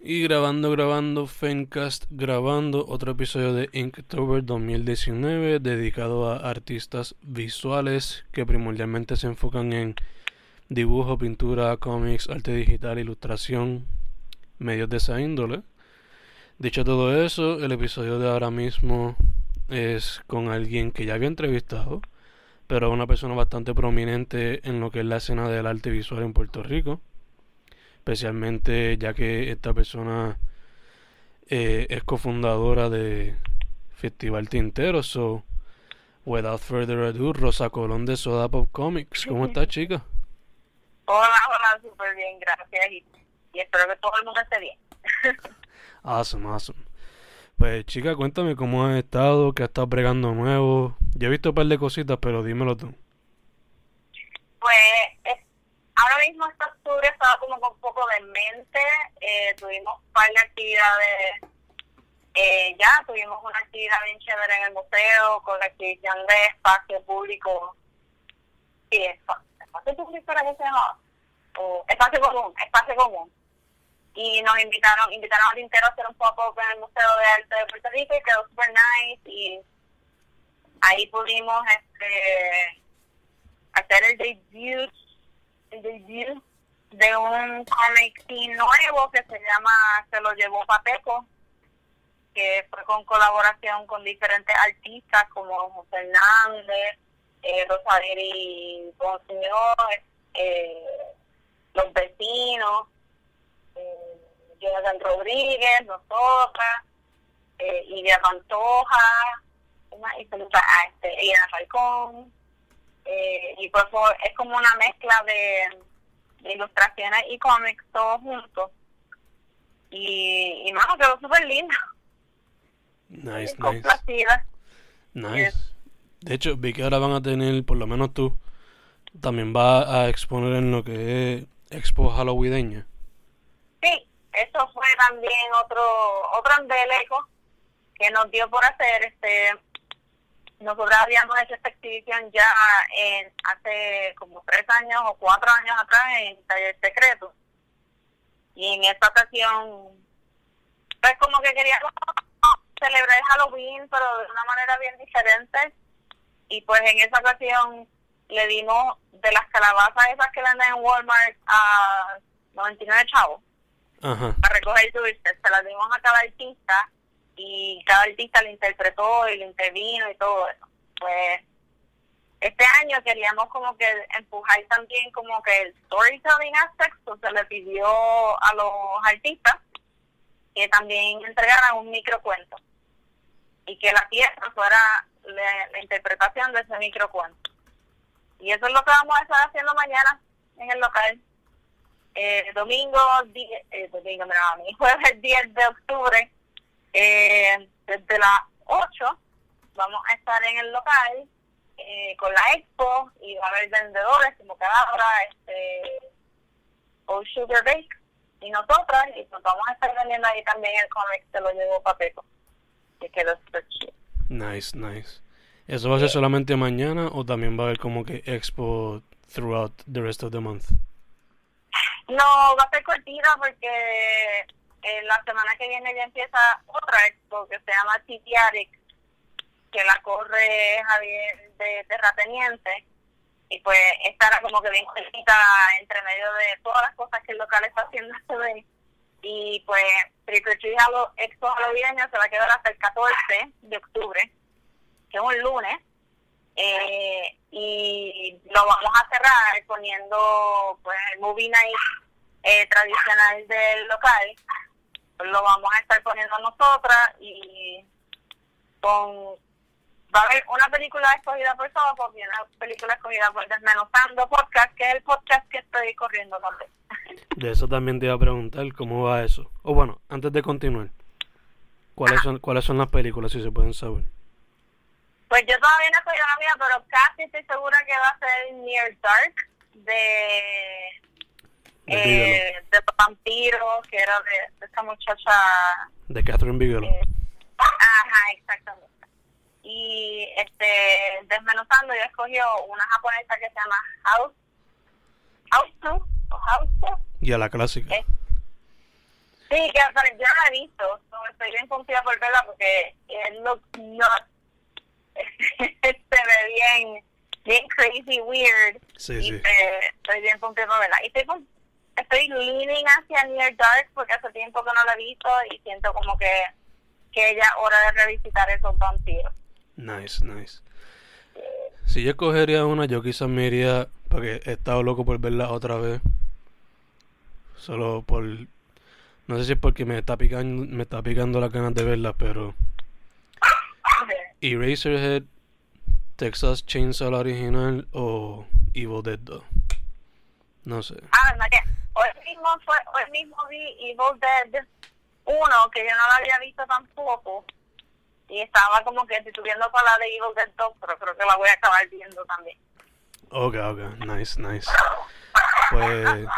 Y grabando, grabando, Fencast, grabando otro episodio de Inktober 2019 dedicado a artistas visuales que primordialmente se enfocan en dibujo, pintura, cómics, arte digital, ilustración, medios de esa índole. Dicho todo eso, el episodio de ahora mismo es con alguien que ya había entrevistado, pero una persona bastante prominente en lo que es la escena del arte visual en Puerto Rico especialmente ya que esta persona eh, es cofundadora de Festival Tintero. So, without further ado, Rosa Colón de Soda Pop Comics. ¿Cómo estás, chica? Hola, hola, súper bien, gracias. Y, espero que todo el mundo esté bien. awesome, awesome. Pues, chica, cuéntame cómo has estado, qué has estado bregando nuevo. Yo he visto un par de cositas, pero dímelo tú. Pues, Ahora mismo este octubre estaba como con un poco de mente, eh, tuvimos un par de actividades eh, ya, tuvimos una actividad bien chévere en el museo con la exhibición de espacio público, sí, espacio, público para que se llama, o espacio común, espacio común. Y nos invitaron, invitaron al Tintero a hacer un poco en el Museo de Arte de Puerto Rico y quedó super nice y ahí pudimos este hacer el debut debut de un cómic nuevo que se llama Se lo llevó Pateco, que fue con colaboración con diferentes artistas como José Hernández, eh, Señor, eh, Los Vecinos, eh, Jonathan Rodríguez, nosotras, eh, Iria Pantoja, y este, Iana Falcón, eh, y pues es como una mezcla de, ilustraciones y cómics todos juntos. Y, y no, quedó súper lindo. Nice, nice. Nice. De hecho, vi que ahora van a tener, por lo menos tú, también va a exponer en lo que es Expo Halloweeneña. Sí, eso fue también otro otro embeleco que nos dio por hacer. este nosotros habíamos hecho esta exhibición ya en hace como tres años o cuatro años atrás en Taller Secreto. Y en esta ocasión, pues como que queríamos celebrar Halloween, pero de una manera bien diferente. Y pues en esa ocasión le dimos de las calabazas esas que venden en Walmart a 99 chavos. Para recoger dulces. Se las dimos a cada artista y cada artista lo interpretó y lo intervino y todo eso. Pues este año queríamos como que empujar también como que el storytelling aspect, se le pidió a los artistas que también entregaran un microcuento y que la pieza fuera la, interpretación de ese microcuento. Y eso es lo que vamos a estar haciendo mañana en el local. Eh, domingo, eh, domingo, no, jueves 10 de octubre eh, desde las 8 vamos a estar en el local eh, con la expo y va a haber vendedores como cada hora, este, o Sugar Bake y nosotras, y nos vamos a estar vendiendo ahí también el cómic, se lo llevo Papeco, que quedó chido. Nice, nice. ¿Eso va a ser solamente mañana o también va a haber como que expo throughout the rest of the month? No, va a ser cortita porque eh, la semana que viene ya empieza otra expo que se llama Titiaric, que la corre Javier de Terrateniente. Y pues estará como que bien juntita entre medio de todas las cosas que el local está haciendo este Y pues Trick or Expo Halloween se va a quedar hasta el 14 de octubre, que es un lunes. Eh, y lo vamos a cerrar poniendo pues el movie night eh, tradicional del local lo vamos a estar poniendo nosotras y con va a haber una película escogida por todos y una película escogida por Desmenuzando Podcast, que es el podcast que estoy corriendo también. De eso también te iba a preguntar cómo va eso. O bueno, antes de continuar, ¿Cuáles son, ¿Cuáles son las películas, si se pueden saber? Pues yo todavía no estoy la mía, pero casi estoy segura que va a ser Near Dark De eh, de los vampiros, que era de, de esta muchacha. De Catherine Bigelow. eh, ajá, exactamente. Y este, desmenuzando, yo escogí una japonesa que se llama House. House o House. Y a la clásica. Eh, Sí, que pero yo la he visto. estoy bien confía por verla porque it looks not. se ve bien, bien crazy, weird. Sí, y sí. eh, estoy bien confía por verla. Y estoy, con- estoy leaning hacia Near Dark porque hace tiempo que no la he visto y siento como que, que ya es hora de revisitar esos vampiros. Nice, nice. Si yo escogería una, yo quizás me iría, porque he estado loco por verla otra vez. Solo por... No sé si es porque me está picando, me está picando las ganas de verla, pero... Eraserhead, Texas Chainsaw la original o Evil Dead 2. No sé. Ah, hoy mismo fue, hoy mismo vi Evil Dead 1, que yo no la había visto tampoco. Y estaba como que titubeando para la de Evil Dead 2, pero creo que la voy a acabar viendo también. Ok, ok, nice, nice. Pues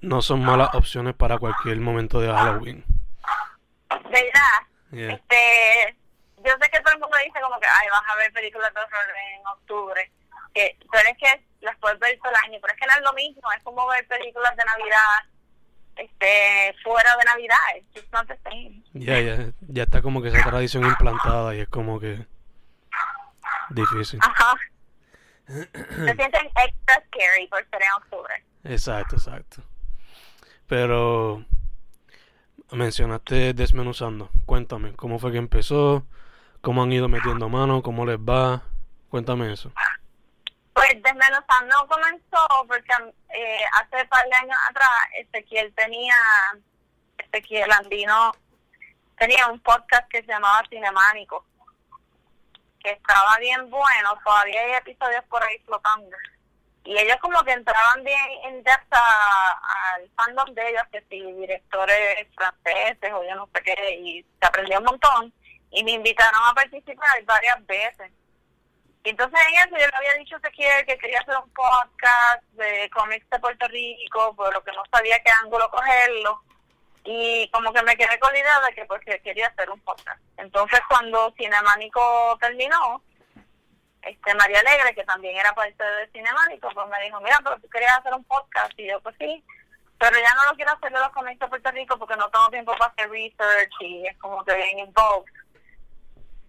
no son malas opciones para cualquier momento de Halloween. ¿Verdad? Yeah. Este, yo sé que todo el mundo dice como que, ay, vas a ver películas de horror en octubre. Que, pero es que las puedes ver todo el año, pero es que no es lo mismo, es como ver películas de Navidad este fuera de Navidad, it's just not the same. Ya, ya, ya está como que esa tradición implantada y es como que difícil. Ajá. Se sienten extra scary por ser en octubre. Exacto, exacto. Pero mencionaste desmenuzando. Cuéntame, ¿cómo fue que empezó? ¿Cómo han ido metiendo mano? ¿Cómo les va? Cuéntame eso. Pues desmenuzando comenzó porque eh, hace par de años atrás Ezequiel tenía, Ezequiel Andino tenía un podcast que se llamaba Cinemánico, que estaba bien bueno, todavía hay episodios por ahí flotando. Y ellos como que entraban bien en depth al fandom de ellos, que si directores franceses o yo no sé qué, y se aprendió un montón. Y me invitaron a participar varias veces. Entonces en eso yo le había dicho Ezequiel que quería hacer un podcast de cómics de Puerto Rico, pero que no sabía qué ángulo cogerlo. Y como que me quedé con la idea de que pues que quería hacer un podcast. Entonces cuando Cinemánico terminó, este María Alegre, que también era parte de Cinemánico, pues me dijo, mira, pero tú querías hacer un podcast. Y yo, pues sí, pero ya no lo quiero hacer de los cómics de Puerto Rico porque no tengo tiempo para hacer research y es como que bien involved.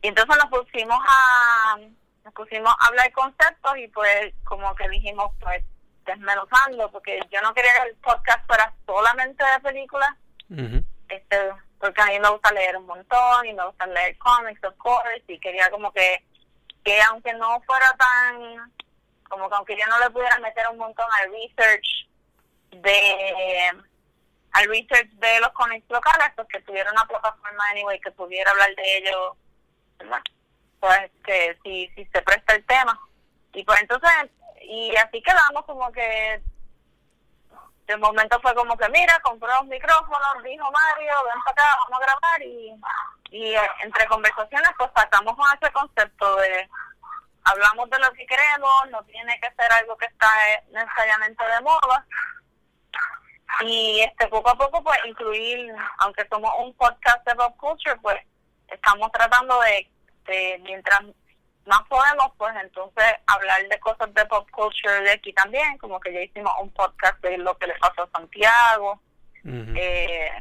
Y entonces nos pusimos a nos pusimos a hablar conceptos y pues como que dijimos pues desmenuzando porque yo no quería que el podcast fuera solamente de películas este porque a mí me gusta leer un montón y me gusta leer cómics of course y quería como que que aunque no fuera tan como que aunque yo no le pudiera meter un montón al research de al research de los cómics locales pues que tuviera una plataforma anyway que pudiera hablar de ellos ¿verdad? Pues que si si se presta el tema. Y pues entonces y así quedamos como que de momento fue como que mira compró los micrófonos dijo Mario ven para acá vamos a grabar y y eh, entre conversaciones pues sacamos con ese concepto de hablamos de lo que queremos no tiene que ser algo que está eh, necesariamente de moda. Y este poco a poco pues incluir aunque somos un podcast de pop culture pues estamos tratando de, de mientras más podemos pues entonces hablar de cosas de pop culture de aquí también como que ya hicimos un podcast de lo que le pasó a Santiago eh,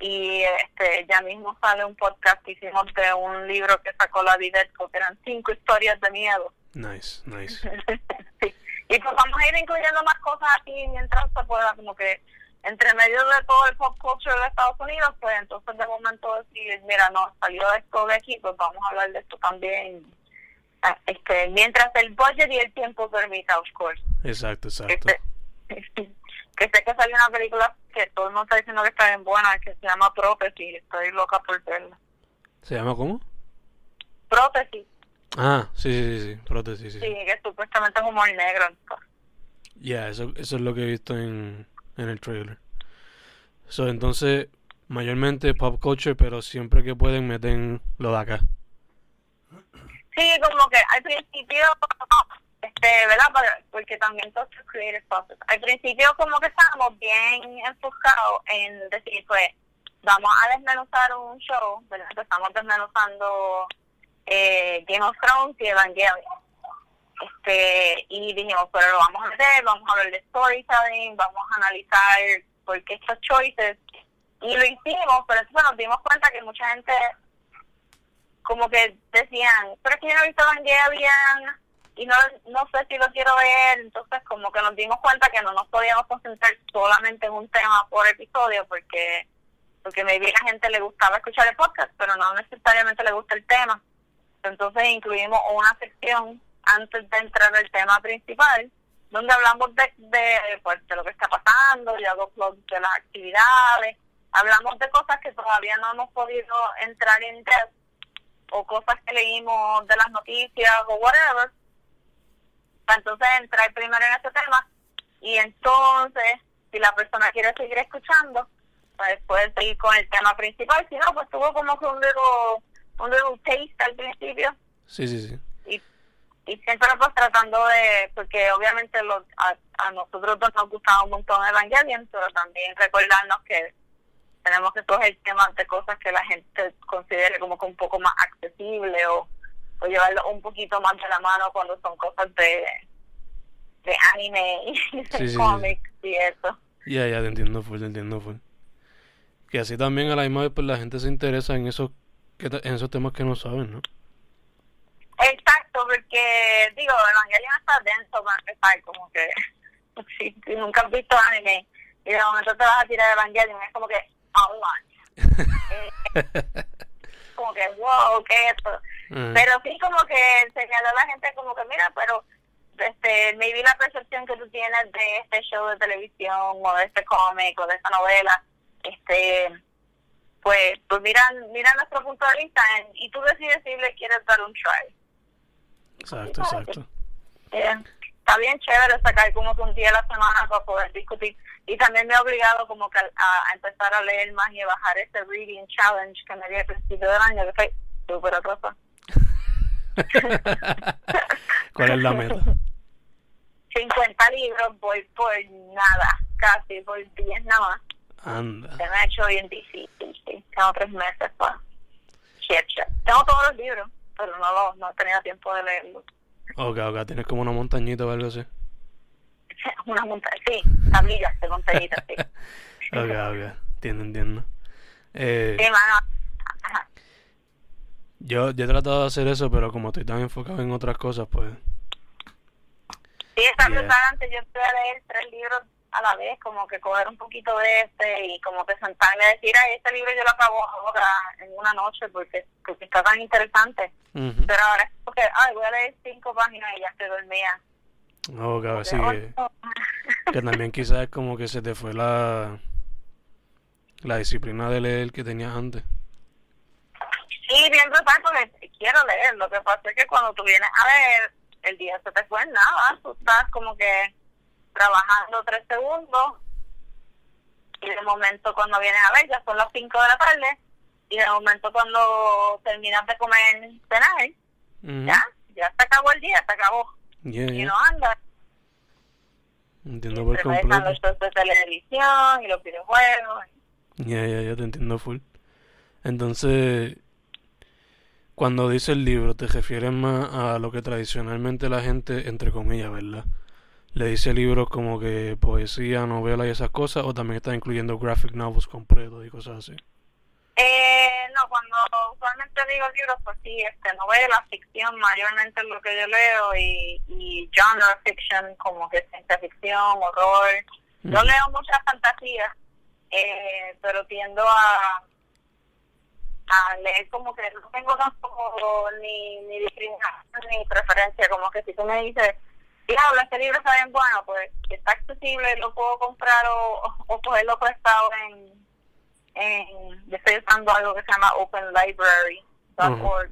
y este ya mismo sale un podcast que hicimos de un libro que sacó la Videtco que eran cinco historias de miedo Nice, nice. sí. Y pues vamos a ir incluyendo más cosas aquí mientras se pueda, como que entre medio de todo el pop culture de Estados Unidos, pues entonces de momento decir, mira, no, salió esto de aquí, pues vamos a hablar de esto también. Ah, Este, mientras el budget y el tiempo permita, of course. Exacto, exacto. sé, que sé que salió una película que todo el mundo está diciendo que está bien buena, que se llama Prótesis, estoy loca por verla. ¿Se llama cómo? Prótesis, Ah, sí, sí, sí, sí. Prótesis, sí. sí, sí. que supuestamente es humor negro. Ya, eso, eso es lo que he visto en, en el trailer. So, entonces, Mayormente pop culture, pero siempre que pueden meten lo de acá. Sí, como que al principio, este, ¿verdad? Porque también todo es creative process. Al principio como que estábamos bien enfocados en decir, pues, vamos a desmenuzar un show, ¿verdad? Estamos desmenuzando eh, Game of Thrones y Evangelion. Este, y dijimos, pero lo vamos a meter, vamos a ver de storytelling, vamos a analizar por qué estos choices. Y lo hicimos, pero entonces nos dimos cuenta que mucha gente como que decían, pero es que yo no he visto Evangelion y no, no sé si lo quiero ver, entonces como que nos dimos cuenta que no nos podíamos concentrar solamente en un tema por episodio porque porque maybe a la gente le gustaba escuchar el podcast, pero no necesariamente le gusta el tema. Entonces incluimos una sección antes de entrar al tema principal, donde hablamos de, de, pues, de lo que está pasando, y hago de las actividades, hablamos de cosas que todavía no hemos podido entrar en depth, o cosas que leímos de las noticias o whatever, para entonces entrar primero en ese tema, y entonces, si la persona quiere seguir escuchando, pues puede seguir con el tema principal, si no, pues tuvo como que un little, un little taste al principio. Sí, sí, sí y siempre pues tratando de, porque obviamente los, a, nosotros dos nos gustaba un montón Evangelion, pero también recordarnos que tenemos que coger temas de cosas que la gente considere como que un poco más accesible o, o llevarlo un poquito más de la mano cuando son cosas de, de anime y de cómics y eso. Ya, ya, te entiendo full, te entiendo full. Que así también a la misma vez pues la gente se interesa en esos, en esos temas que no saben, ¿no? Exacto, porque digo, Evangelion está denso para empezar, como que si, nunca has visto anime y de momento te vas a tirar Evangelion, es como que online. eh, como que wow, ¿qué es esto? Mm. Pero sí como que enseñarle a la gente como que mira, pero este maybe la percepción que tú tienes de este show de televisión o de este cómic o de esta novela, este pues pues mira, mira nuestro punto de vista y tú decides si le quieres dar un try. Exacto, exacto. Eh, está bien chévere sacar como que un día a la semana para poder discutir. Y también me he obligado como que a, empezar a leer más y a bajar ese reading challenge que me dio al principio del año, que fue súper atroso. ¿Cuál es la meta? 50 libros, voy por nada, casi por 10 nada más. Anda. Se me ha hecho bien difícil, sí. Tengo tres meses para... Tengo todos los libros pero no, lo, no tenido tiempo de leerlo. Ok, ok, tienes como una montañita o algo así. una montaña, sí, tablillas de montañitas, sí. ok, ok, entiendo, entiendo. Eh, sí, mano. Yo, yo he tratado de hacer eso, pero como estoy tan enfocado en otras cosas, pues... Sí, esta yeah. antes yo estoy a leer tres libros a la vez, como que coger un poquito de este y como que sentarme a decir, ay, este libro yo lo acabo ahora en una noche porque, porque está tan interesante. Pero ahora es porque, ay, voy a leer cinco páginas y ya estoy dormida. No, claro, sí, que, también quizás es como que se te fue la, la disciplina de leer que tenías antes. Sí, bien brutal porque quiero leer. Lo que pasa es que cuando tú vienes a leer, el día se te fue nada. Tú estás como que trabajando tres segundos y de momento cuando vienes a ver ya son las cinco de la tarde y de momento cuando terminas de comer cenar ya ya se acabó el día se acabó. Y no anda. Entiendo por completo. los shows de televisión y los videojuegos. Ya ya ya te entiendo full. Entonces cuando dice el libro te refieres más a lo que tradicionalmente la gente entre comillas verdad le dice libros como que poesía, novela y esas cosas, o también está incluyendo graphic novels completos y cosas así? Eh, no, cuando usualmente digo libros, pues sí, este, novela, ficción, mayormente es lo que yo leo, y, y genre fiction, como que ciencia ficción, horror. Yo leo mucha fantasía, eh, pero tiendo a, a leer como que no tengo tampoco ni, ni discriminación ni preferencia, como que si tú me dices diablo, este libro está bien bueno, pues está accesible, lo puedo comprar o, o cogerlo prestado en, en, yo estoy usando algo que se llama openlibrary.org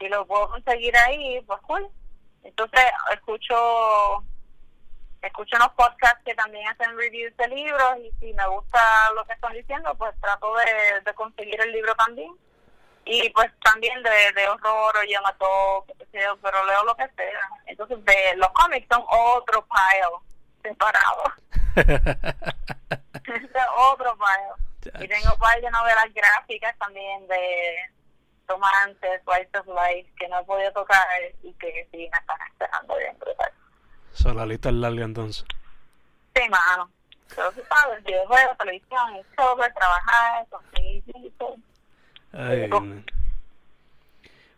y lo puedo conseguir ahí, pues cool. Entonces escucho escucho unos podcasts que también hacen reviews de libros y si me gusta lo que están diciendo, pues trato de, de conseguir el libro también. Y pues también de, de horror o yo, pero leo lo que sea. Entonces de los cómics son otro pile separado. otro pile. Y tengo un par de novelas gráficas también de romances, White of Life, que no he podido tocar y que sí me están esperando bien brutal. So, la lista es larga entonces. Sí, mano. Pero tú sabes, videojuegos, televisión, software, trabajar, conseguir, Ay,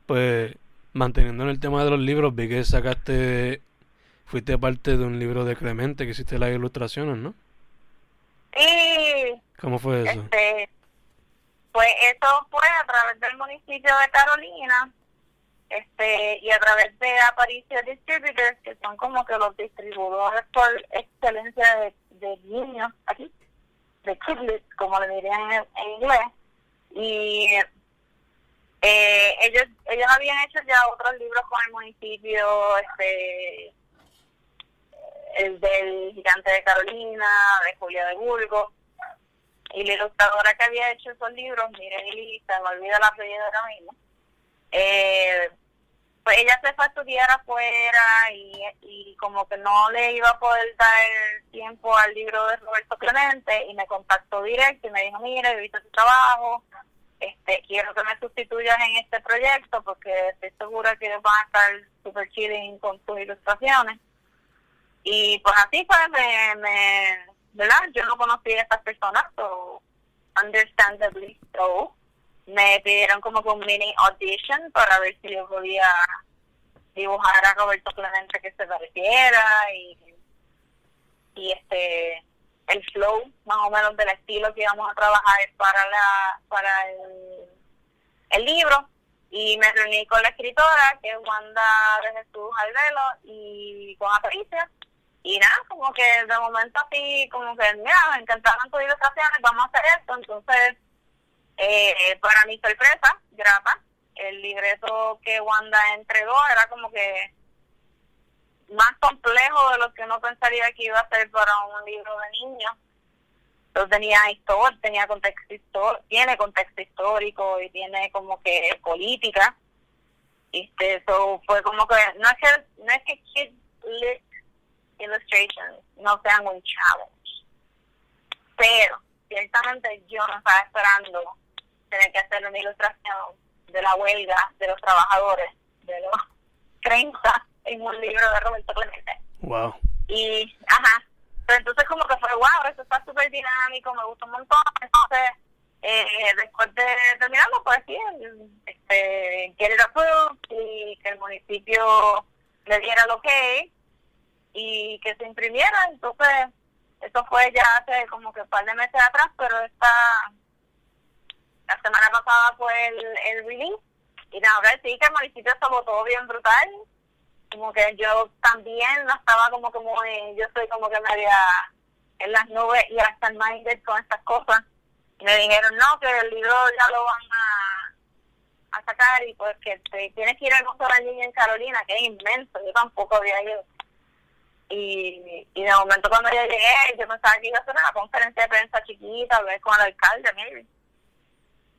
pues manteniendo en el tema de los libros, vi que sacaste, fuiste parte de un libro de Clemente que hiciste las ilustraciones, ¿no? Sí. ¿Cómo fue eso? Este, pues eso fue a través del municipio de Carolina este y a través de Aparicio Distributors, que son como que los distribuidores por excelencia de, de niños aquí, de kidlets, como le dirían en, en inglés. Y eh, ellos ellos habían hecho ya otros libros con el municipio, este el del gigante de Carolina, de Julia de Burgos, y la ilustradora que había hecho esos libros, miren se me olvida la apellido ahora mismo, eh, pues ella se fue a estudiar afuera y, y como que no le iba a poder dar tiempo al libro de Roberto Clemente y me contactó directo y me dijo, mire, he visto tu trabajo, este quiero que me sustituyas en este proyecto porque estoy segura que van a estar super chilling con tus ilustraciones. Y pues así fue, me, me ¿verdad? Yo no conocía a estas personas, so understandably so. Me pidieron como que un mini audition para ver si yo podía dibujar a Roberto Clemente que se pareciera y, y este el flow más o menos del estilo que íbamos a trabajar para la para el, el libro y me reuní con la escritora que es Wanda de Jesús Alvelo y con Apricia y nada, como que de momento así, como que, mira, me encantaron tus ilustraciones, vamos a hacer esto. Entonces, eh, para mi sorpresa, grata, el libreto que Wanda entregó era como que más complejo de lo que uno pensaría que iba a ser para un libro de niños. Entonces tenía historia, tenía contexto histórico, tiene contexto histórico y tiene como que política. Este, eso fue como que, no es que, no es que Kid Illustrations no sean un challenge. Pero, ciertamente yo no estaba esperando tener que hacer una ilustración de la huelga de los trabajadores de los 30 en un libro de Roberto Clemente. Wow. Y, ajá, pero entonces como que fue, wow, eso está súper dinámico, me gustó un montón. Entonces, eh, después de terminarlo, pues sí, este, get it approved y que el municipio le diera lo que y que se imprimiera. Entonces, eso fue ya hace como que un par de meses atrás, pero esta, la semana pasada fue el, el release. Y ahora sí que el municipio se votó bien brutal. Como que yo también no estaba como que muy, yo soy como que media en las nubes y hasta el minded con estas cosas. Me dijeron, no, que el libro ya lo van a, a sacar y pues que te, tienes que ir al Museo de la Niña en Carolina, que es inmenso. Yo tampoco había ido y, y de momento cuando yo llegué, yo pensaba que iba a hacer una conferencia de prensa chiquita, ver con el alcalde, maybe.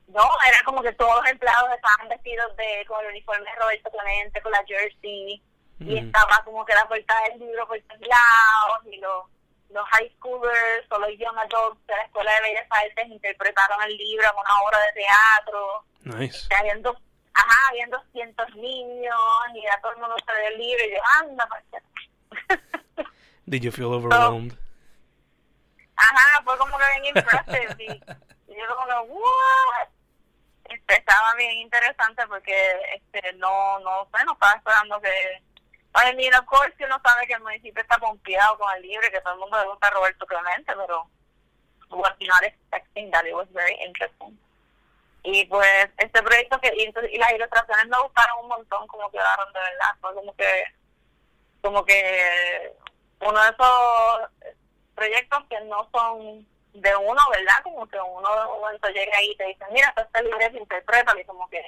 No, era como que todos los empleados estaban vestidos de con el uniforme de Roberto Clemente, con la jersey, y estaba como que la portada del libro por todos lados, y los, los high schoolers o los young adults de la Escuela de Bellas Artes interpretaron el libro en una obra de teatro. Nice. habiendo, ajá, habían 200 niños, y ya todo el mundo se el libro, y yo, anda, parece Did you feel overwhelmed? So, ajá, fue como que bien impressive. y, y, yo como que, what? Este, estaba bien interesante porque este no no sé, no estaba esperando que... I mean, of course, uno sabe que el municipio está pompeado con el libro y que todo el mundo le gusta a Roberto Clemente, pero was not expecting that. It was very interesting. Y pues este proyecto que y, y las ilustraciones me gustaron un montón como quedaron de verdad. Fue como que como que uno de esos proyectos que no son de uno, ¿verdad? Como que uno de momento llega ahí y te dice, mira, este libreto, interprétalo, y como que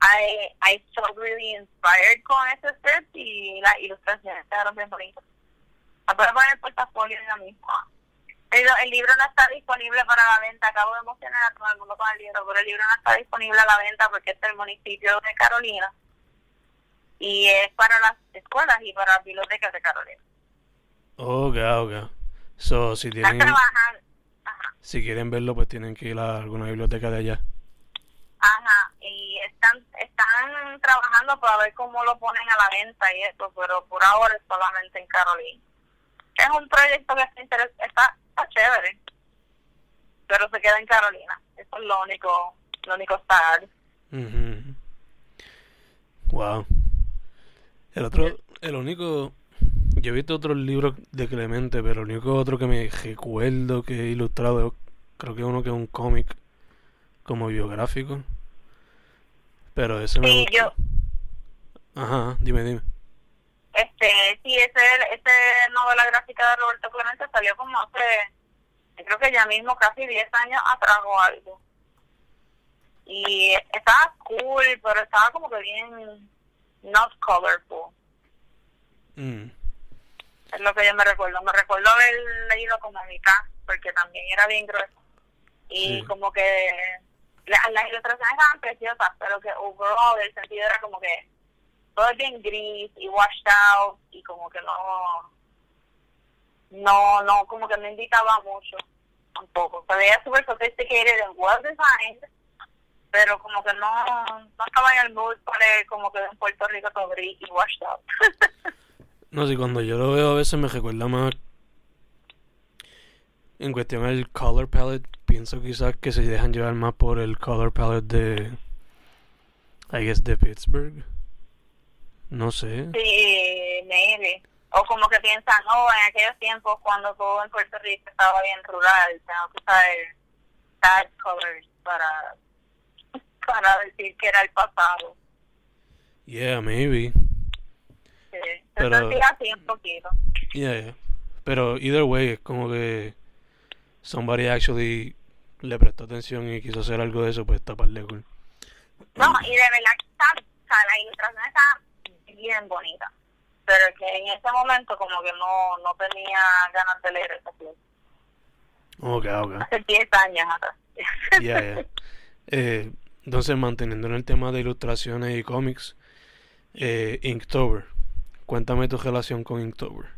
I, I felt really inspired con ese script y las ilustraciones quedaron bien bonitas. La puedes poner el portafolio ya mismo. El, el, libro no está disponible para la venta. Acabo de emocionar a todo el mundo con el libro, pero el libro no está disponible a la venta porque es del municipio de Carolina y es para las escuelas y para las bibliotecas de Carolina. Ok, ok. So, si tienen, si quieren verlo, pues tienen que ir a alguna biblioteca de allá. Ajá, y están están trabajando para ver cómo lo ponen a la venta y eso, pero por ahora es solamente en Carolina. Es un proyecto que está, está, está chévere, pero se queda en Carolina. Eso es lo único, lo único sad. Wow. El otro, el único, yo he visto otros libros de Clemente, pero el único otro que me recuerdo que he ilustrado, creo que uno que es un cómic como biográfico. Pero ese me yo. Ajá, dime, dime. Este, sí, ese, ese novela gráfica de Roberto Clemente salió como hace, creo que ya mismo casi 10 años atrás o algo. Y estaba cool, pero estaba como que bien not colorful. Mm. Es lo que yo me recuerdo. Me recuerdo haber leído como mitad, porque también era bien grueso. Y como que las ilustraciones estaban preciosas, pero que overall el sentido era como que todo es bien gris y washed out y como que no no no como que me indicaba mucho tampoco se veía súper sophisticated and well designed pero como que no, no estaba en el mood para como que en Puerto Rico todo gris y washed out. no, si cuando yo lo veo a veces me recuerda más en cuestión del color palette, pienso quizás que se dejan llevar más por el color palette de I guess de Pittsburgh. No sé. Sí, maybe. O como que piensan, oh, en aquellos tiempos cuando todo en Puerto Rico estaba bien rural, tengo que saber sad colors para para decir que era el pasado. Yeah, maybe. Sí, pero sí, así un poquito. Yeah, yeah. Pero either way, es como que somebody actually le prestó atención y quiso hacer algo de eso, pues taparle cool. No, y de verdad que está, o sea, la ilustración está bien bonita. Pero que en ese momento como que no, no tenía ganas de leer esa pieza. Ok, ok. Hace 10 años atrás. yeah, yeah. Eh, entonces, manteniendo en el tema de ilustraciones y cómics, eh, Inktober. Cuéntame tu relación con Inktober.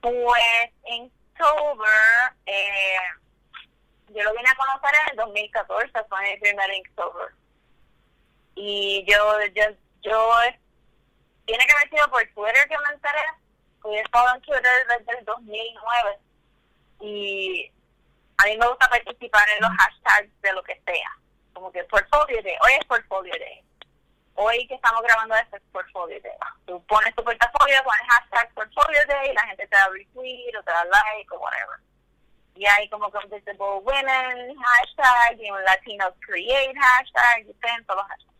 Pues Inktober, eh, yo lo vine a conocer en el 2014, fue mi primer Inktober. Y yo, yo, yo, tiene que haber sido por Twitter que me enteré, porque he estado en Twitter desde el 2009. Y a mí me gusta participar en los hashtags de lo que sea como que Portfolio Day, hoy es Portfolio Day. Hoy que estamos grabando este es Portfolio Day. Tú pones tu portafolio, pones hashtag Portfolio Day y la gente te da retweet o te da like o whatever. Y hay como que Visible Women hashtag y un Latino Create hashtag y todos los hashtags.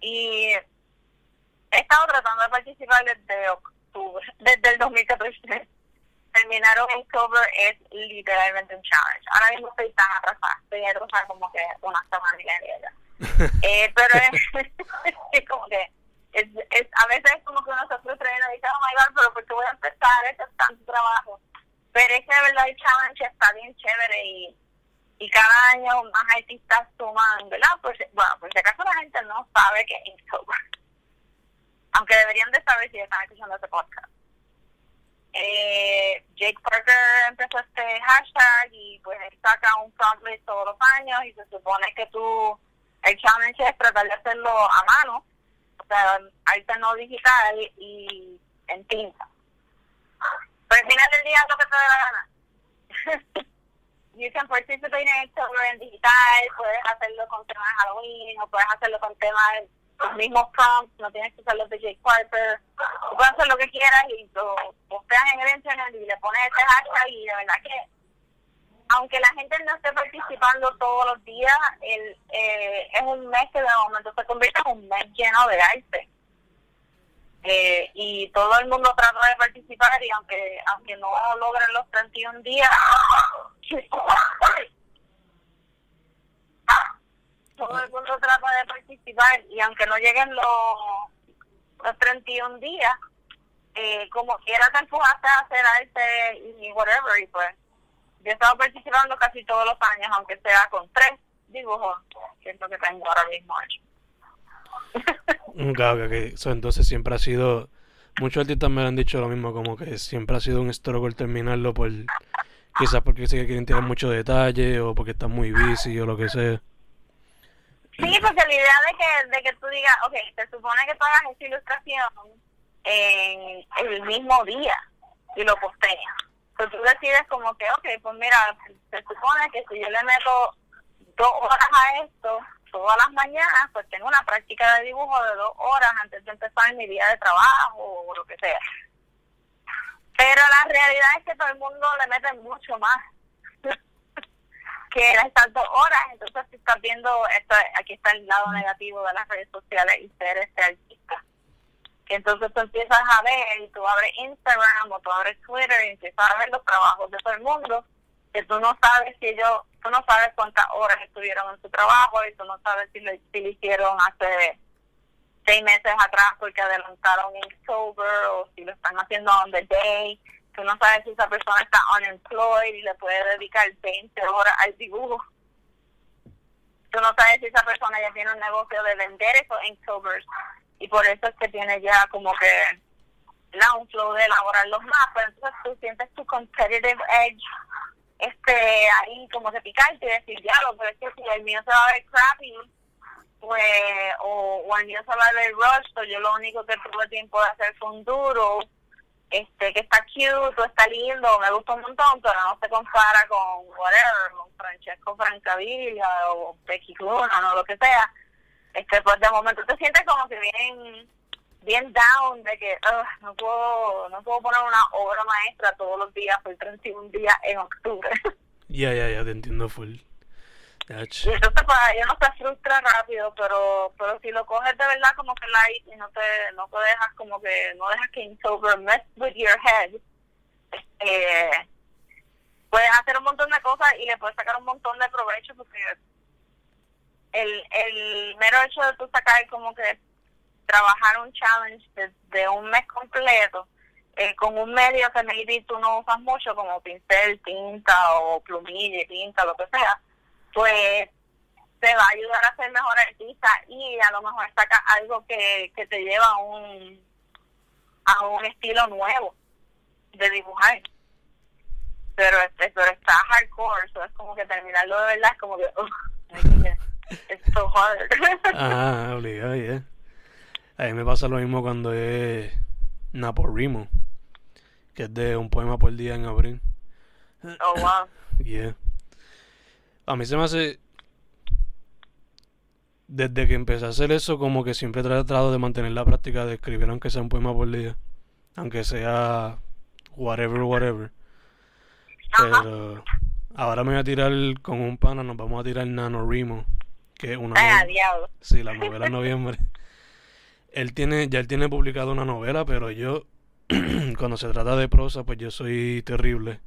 Y he estado tratando de participar desde octubre, desde el 2014 terminaron en cover es literalmente un challenge. Ahora mismo estoy tan atrasada, estoy atrasada como que una semana y media ya. Eh, pero es, como que es, es, a veces es como que uno se frustra y uno dice, oh my god, pero ¿por qué voy a empezar? Este es tanto trabajo. Pero es que de verdad el challenge está bien chévere y, y cada año más artistas suman, ¿verdad? Pues, bueno, por si acaso la gente no sabe que es Inktober. Aunque deberían de saber si están escuchando este podcast eh, Jake Parker empezó este hashtag y pues él saca un list todos los años y se supone que tú, el challenge es tratar de hacerlo a mano, o sea, arte no digital y en tinta. Pero al final del día lo que te dé la gana. you can participate in it en digital, puedes hacerlo con temas de Halloween o puedes hacerlo con temas los mismos prompts, no tienes que usar los de Jake Parker, puedes hacer lo que quieras y lo posteas en el internet y le pones este hashtag y de verdad que aunque la gente no esté participando todos los días, el, eh, es un mes que de momento se convierte en un mes lleno de arte. Eh, y todo el mundo trata de participar y aunque aunque no logren los 31 días, todo el mundo trata de participar y aunque no lleguen los, los 31 días, eh, como quiera te empujaste a hacer arte y whatever, y pues yo he estado participando casi todos los años, aunque sea con tres dibujos, que es lo que tengo ahora mismo Claro, que eso entonces siempre ha sido, muchos artistas me han dicho lo mismo, como que siempre ha sido un struggle terminarlo por, quizás porque sé que quieren tener mucho detalle o porque están muy busy o lo que sea. Sí, porque la idea de que, de que tú digas, ok, se supone que tú hagas esta ilustración en el mismo día y lo posteas. Entonces tú decides como que, ok, pues mira, se supone que si yo le meto dos horas a esto todas las mañanas, pues tengo una práctica de dibujo de dos horas antes de empezar mi día de trabajo o lo que sea. Pero la realidad es que todo el mundo le mete mucho más que estas dos horas. Entonces, si estás viendo, esto, aquí está el lado negativo de las redes sociales y ser este artista. Que entonces tú empiezas a ver, y tú abres Instagram o tú abres Twitter y empiezas a ver los trabajos de todo el mundo, que tú no sabes si ellos, tú no sabes cuántas horas estuvieron en su trabajo y tú no sabes si lo, hicieron hace seis meses atrás porque adelantaron Inktober o si lo están haciendo on the day. Tú no sabes si esa persona está unemployed y le puede dedicar 20 horas al dibujo. Tú no sabes si esa persona ya tiene un negocio de vender esos Inktovers y por eso es que tiene ya como que la un de elaborarlos más, pero entonces tú sientes tu competitive edge este ahí como de picarte y decir, diablo, pero es que si el mío se va a ver crappy, pues, o, el mío se va a ver rush, yo lo único que tuve tiempo de hacer fue un duro, este que está cute, o está lindo, me gusta un montón, pero no se compara con whatever, con Francesco Francavilla o Becky Luna o lo que sea. Este, pues de momento te sientes como que bien bien down de que no puedo no puedo poner una obra maestra todos los días por 31 días en octubre. Ya, ya, ya, te entiendo full. Y entonces pues ya no te frustra rápido, pero pero si lo coges de verdad como que light y no te no te dejas como que no dejas que Inktober mess with your head, eh, puedes hacer un montón de cosas y le puedes sacar un montón de provecho porque el, el mero hecho de tú sacar como que trabajar un challenge de, un mes completo eh, con un medio que maybe tú no usas mucho como pincel, tinta o plumilla, tinta, lo que sea, pues te va a ayudar a ser mejor artista y a lo mejor saca algo que, que te lleva a un a un estilo nuevo de dibujar. Pero este, pero está hardcore eso es como que terminarlo de verdad es como que es so hard. Ah obligado yeah a mí me pasa lo mismo cuando es Naporimo que es de un poema por día en abril. Oh wow. Yeah. A mí se me hace desde que empecé a hacer eso, como que siempre he tratado de mantener la práctica de escribir aunque sea un poema por día. Aunque sea whatever, whatever. Pero ahora me voy a tirar con un pana, nos vamos a tirar NaNoWriMo, que una ah, Sí, la novela en noviembre. él tiene, ya él tiene publicado una novela, pero yo, cuando se trata de prosa, pues yo soy terrible.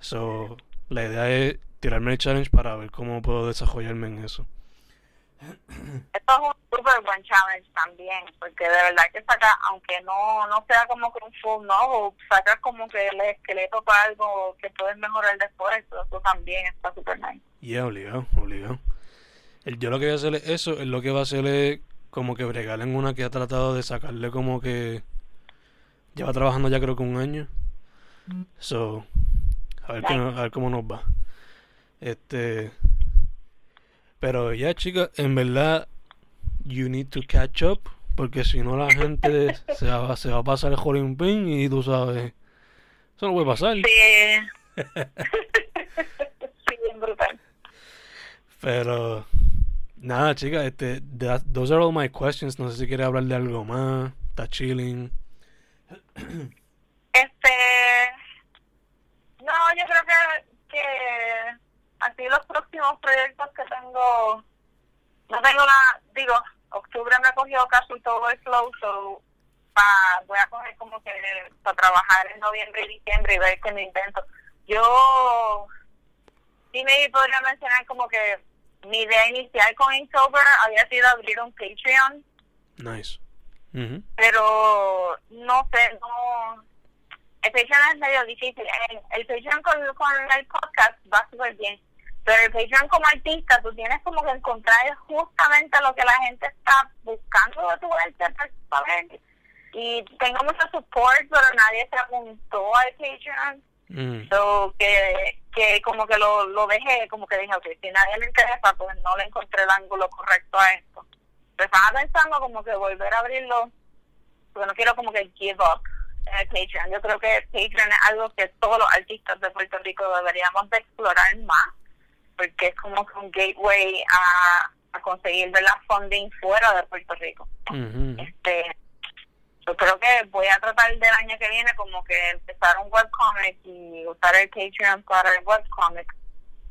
So, la idea es tirarme el challenge para ver cómo puedo desarrollarme en eso. Esto es un súper buen challenge también, porque de verdad que saca, aunque no no sea como que un full no, sacas como que el esqueleto para algo que puedes mejorar después, eso también está súper nice. Y yeah, obligado, obligado. El, yo lo que voy a hacer es eso, es lo que va a hacer es como que bregarle en una que ha tratado de sacarle como que lleva trabajando ya creo que un año. So, a ver, a ver cómo nos va. Este, pero ya, chicas, en verdad, you need to catch up. Porque si no, la gente se, va, se va a pasar el Jorin Pin y tú sabes. Eso no puede pasar. Sí. sí, bien brutal. Pero. Nada, chicas, este, those are all my questions. No sé si quiere hablar de algo más. Está chilling. Este. No, yo creo que, que así los próximos proyectos que tengo, no tengo nada, digo, octubre me cogió casi todo el flow, so voy a coger como que para trabajar en noviembre y diciembre y ver qué me invento. Yo sí me podría mencionar como que mi idea inicial con Inktober había sido abrir un Patreon. Nice. pero no sé, no... El Patreon es medio difícil. El, el Patreon con, con el podcast va súper bien pero el Patreon como artista, tú tienes como que encontrar justamente lo que la gente está buscando de tu arte saber. Y tengo mucho support, pero nadie se apuntó al Patreon. Mm. So, que, que como que lo, lo dejé, como que dije, ok, si nadie le interesa, pues no le encontré el ángulo correcto a esto. Pero estaba pensando como que volver a abrirlo, porque no quiero como que give up el Patreon. Yo creo que Patreon es algo que todos los artistas de Puerto Rico deberíamos de explorar más porque es como un gateway a, a conseguir la funding fuera de Puerto Rico. este Yo creo que voy a tratar del año que viene como que empezar un webcomic y usar el Patreon para el webcomic.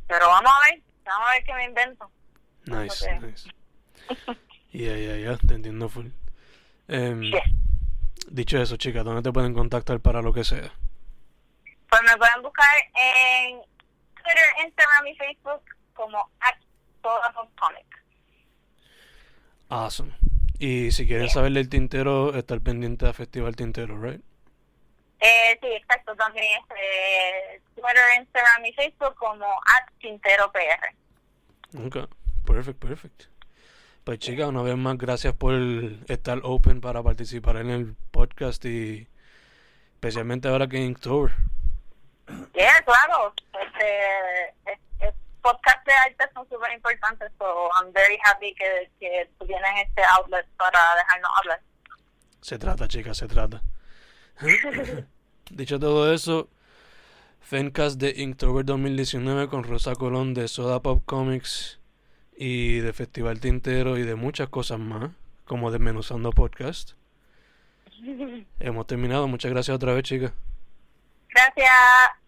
Pero vamos a ver, vamos a ver qué me invento. Nice, nice. Ya, ya, ya, te entiendo full. Em, dicho eso, chicas, ¿dónde te pueden contactar para lo que sea? Pues me pueden buscar en Twitter, Instagram y Facebook como Comic. Awesome. Y si quieren saber del tintero, estar pendiente de Festival Tintero, ¿right? Eh, sí, exacto. También eh, Twitter, Instagram y Facebook como Tintero PR. Ok, perfect, perfect. Pues chicas, una vez más, gracias por estar open para participar en el podcast y especialmente ahora que en Inktober. Yeah, claro. Este, este, podcast de arte son súper importantes, so I'm very happy que, que tú tienes este outlet para dejarnos hablar. Se trata, chicas, se trata. Dicho todo eso, Fencast de Inktober 2019 con Rosa Colón de Soda Pop Comics y de Festival Tintero y de muchas cosas más, como Desmenuzando Podcast. Hemos terminado. Muchas gracias otra vez, chicas. Gracias.